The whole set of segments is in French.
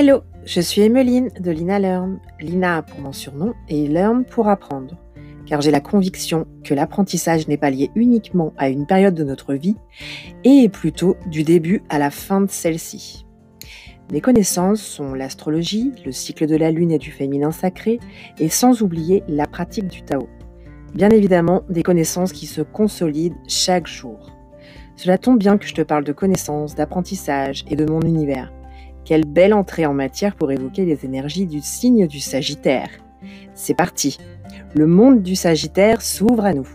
Hello, je suis Emeline de Lina Learn. Lina pour mon surnom et Learn pour apprendre. Car j'ai la conviction que l'apprentissage n'est pas lié uniquement à une période de notre vie et plutôt du début à la fin de celle-ci. Mes connaissances sont l'astrologie, le cycle de la lune et du féminin sacré et sans oublier la pratique du Tao. Bien évidemment, des connaissances qui se consolident chaque jour. Cela tombe bien que je te parle de connaissances, d'apprentissage et de mon univers. Quelle belle entrée en matière pour évoquer les énergies du signe du Sagittaire. C'est parti. Le monde du Sagittaire s'ouvre à nous.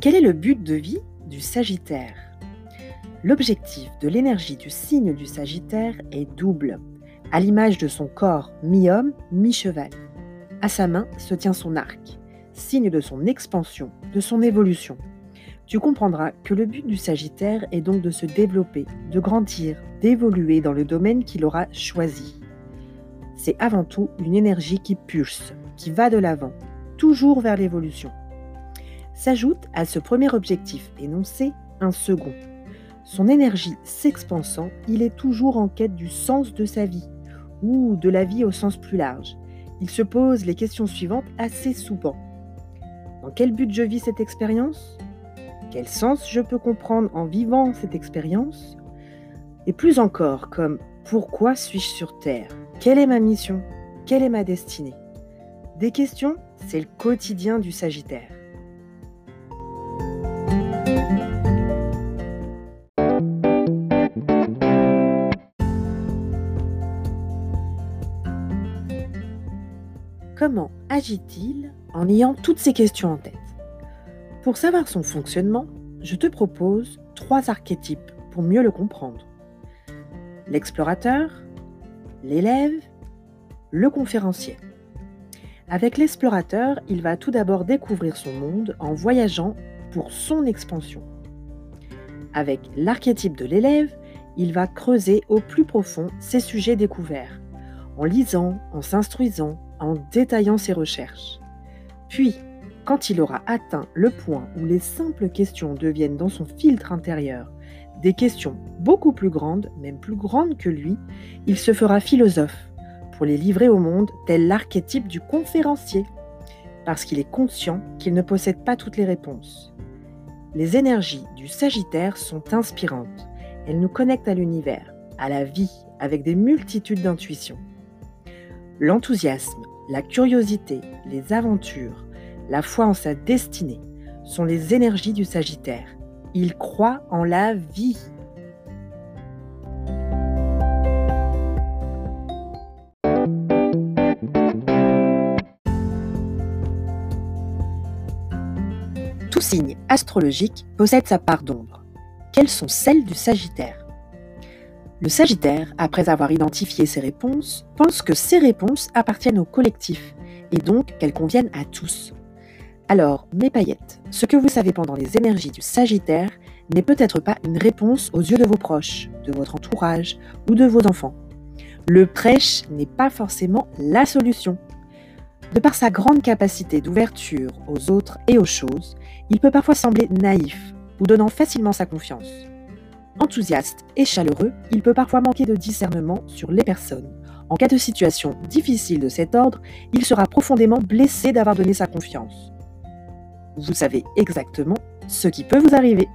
Quel est le but de vie du Sagittaire? L'objectif de l'énergie du signe du Sagittaire est double, à l'image de son corps mi-homme, mi-cheval. À sa main se tient son arc, signe de son expansion, de son évolution. Tu comprendras que le but du Sagittaire est donc de se développer, de grandir, d'évoluer dans le domaine qu'il aura choisi. C'est avant tout une énergie qui pulse, qui va de l'avant, toujours vers l'évolution. S'ajoute à ce premier objectif énoncé un second. Son énergie s'expansant, il est toujours en quête du sens de sa vie, ou de la vie au sens plus large, il se pose les questions suivantes assez souvent. Dans quel but je vis cette expérience? Quel sens je peux comprendre en vivant cette expérience? Et plus encore, comme pourquoi suis-je sur Terre? Quelle est ma mission? Quelle est ma destinée? Des questions, c'est le quotidien du Sagittaire. Comment agit-il en ayant toutes ces questions en tête? Pour savoir son fonctionnement, je te propose trois archétypes pour mieux le comprendre. L'explorateur, l'élève, le conférencier. Avec l'explorateur, il va tout d'abord découvrir son monde en voyageant pour son expansion. Avec l'archétype de l'élève, il va creuser au plus profond ses sujets découverts, en lisant, en s'instruisant, en détaillant ses recherches. Puis, quand il aura atteint le point où les simples questions deviennent dans son filtre intérieur des questions beaucoup plus grandes, même plus grandes que lui, il se fera philosophe pour les livrer au monde tel l'archétype du conférencier, parce qu'il est conscient qu'il ne possède pas toutes les réponses. Les énergies du Sagittaire sont inspirantes. Elles nous connectent à l'univers, à la vie, avec des multitudes d'intuitions. L'enthousiasme, la curiosité, les aventures, la foi en sa destinée sont les énergies du Sagittaire. Il croit en la vie. Tout signe astrologique possède sa part d'ombre. Quelles sont celles du Sagittaire? Le Sagittaire, après avoir identifié ses réponses, pense que ces réponses appartiennent au collectif et donc qu'elles conviennent à tous. Alors, mes paillettes, ce que vous savez pendant les énergies du Sagittaire n'est peut-être pas une réponse aux yeux de vos proches, de votre entourage ou de vos enfants. Le prêche n'est pas forcément la solution. De par sa grande capacité d'ouverture aux autres et aux choses, il peut parfois sembler naïf ou donnant facilement sa confiance. Enthousiaste et chaleureux, il peut parfois manquer de discernement sur les personnes. En cas de situation difficile de cet ordre, il sera profondément blessé d'avoir donné sa confiance. Vous savez exactement ce qui peut vous arriver.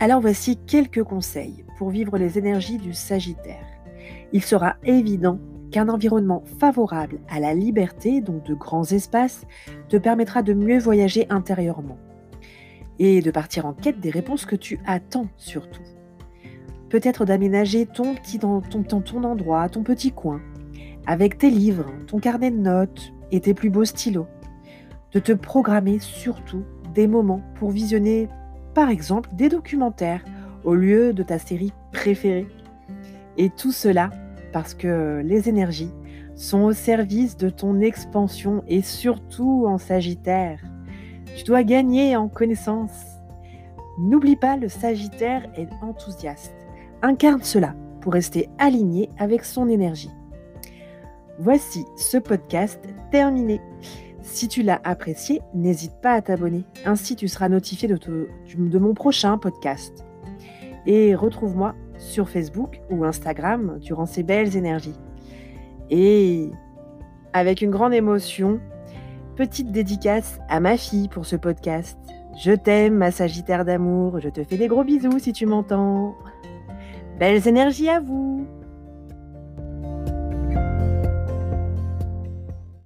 Alors voici quelques conseils pour vivre les énergies du Sagittaire il sera évident qu'un environnement favorable à la liberté, donc de grands espaces, te permettra de mieux voyager intérieurement et de partir en quête des réponses que tu attends surtout. Peut-être d'aménager ton petit ton, ton, ton endroit, ton petit coin, avec tes livres, ton carnet de notes et tes plus beaux stylos. De te programmer surtout des moments pour visionner, par exemple, des documentaires au lieu de ta série préférée. Et tout cela parce que les énergies sont au service de ton expansion et surtout en Sagittaire. Tu dois gagner en connaissance. N'oublie pas, le Sagittaire est enthousiaste. Incarne cela pour rester aligné avec son énergie. Voici ce podcast terminé. Si tu l'as apprécié, n'hésite pas à t'abonner. Ainsi, tu seras notifié de, de mon prochain podcast. Et retrouve-moi sur Facebook ou Instagram durant ces belles énergies. Et avec une grande émotion, petite dédicace à ma fille pour ce podcast. Je t'aime, ma Sagittaire d'amour. Je te fais des gros bisous si tu m'entends. Belles énergies à vous